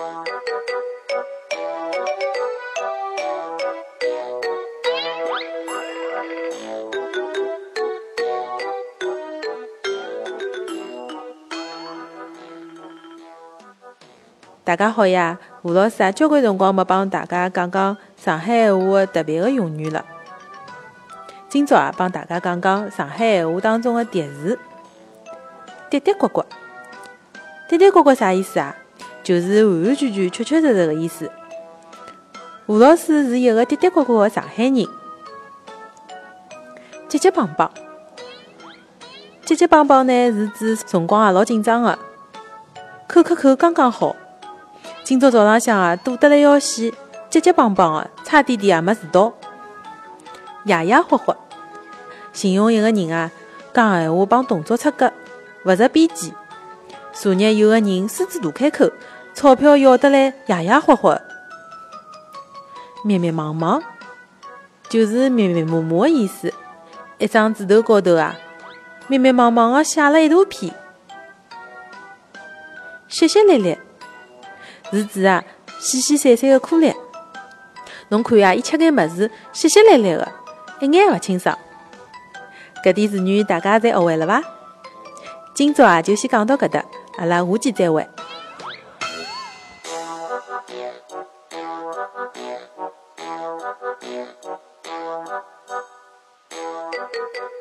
大家好呀，吴老师啊，交关辰光没帮大家讲讲上海闲话的特别的用语了。今朝啊，帮大家讲讲上海闲话当中的叠字，嘀嘀呱呱。嘀嘀呱呱啥意思啊？就是完完全全、确确实实的意思。吴老师是一个嘀嘀呱呱的上海人，结结棒棒。结结棒棒呢，是指辰光也老紧张的，口口口刚刚好。今朝早浪向啊，堵得来要死，结结棒棒的，差点点也没迟到。呀呀霍霍，形容一个人啊，讲闲话帮动作出格，勿着边际。昨日有个人狮子大开口，钞票要得来呀呀霍霍。密密麻麻，就是密密麻麻的意思。一张纸头高头啊，密密麻麻的写了一大片。淅淅沥沥。是指啊，细细散散的颗粒。侬看呀，伊吃眼物事，淅淅沥沥的，一眼勿清爽。搿点词语大家侪学会了伐？今朝啊，就先讲到搿搭，阿拉下期再会。Thank you.